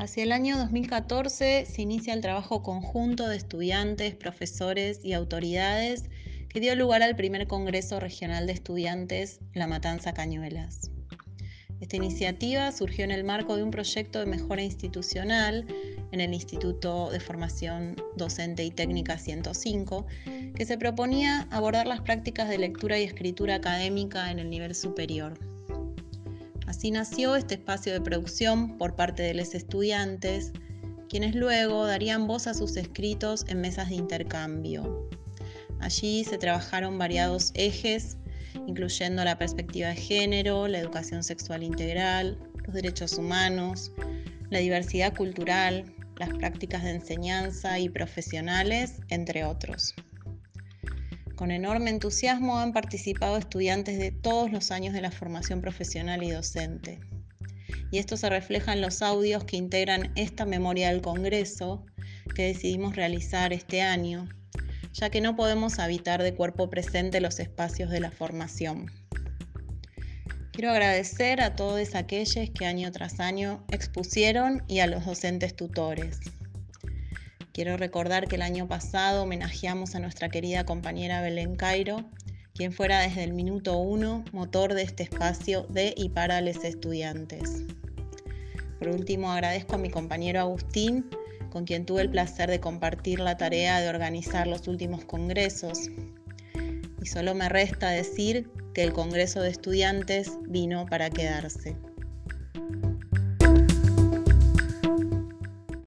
Hacia el año 2014 se inicia el trabajo conjunto de estudiantes, profesores y autoridades que dio lugar al primer Congreso Regional de Estudiantes La Matanza Cañuelas. Esta iniciativa surgió en el marco de un proyecto de mejora institucional en el Instituto de Formación Docente y Técnica 105, que se proponía abordar las prácticas de lectura y escritura académica en el nivel superior. Así nació este espacio de producción por parte de los estudiantes, quienes luego darían voz a sus escritos en mesas de intercambio. Allí se trabajaron variados ejes, incluyendo la perspectiva de género, la educación sexual integral, los derechos humanos, la diversidad cultural, las prácticas de enseñanza y profesionales, entre otros. Con enorme entusiasmo han participado estudiantes de todos los años de la formación profesional y docente. Y esto se refleja en los audios que integran esta memoria del Congreso que decidimos realizar este año, ya que no podemos habitar de cuerpo presente los espacios de la formación. Quiero agradecer a todos aquellos que año tras año expusieron y a los docentes tutores. Quiero recordar que el año pasado homenajeamos a nuestra querida compañera Belén Cairo, quien fuera desde el minuto uno motor de este espacio de y para los estudiantes. Por último, agradezco a mi compañero Agustín, con quien tuve el placer de compartir la tarea de organizar los últimos congresos. Y solo me resta decir que el Congreso de Estudiantes vino para quedarse.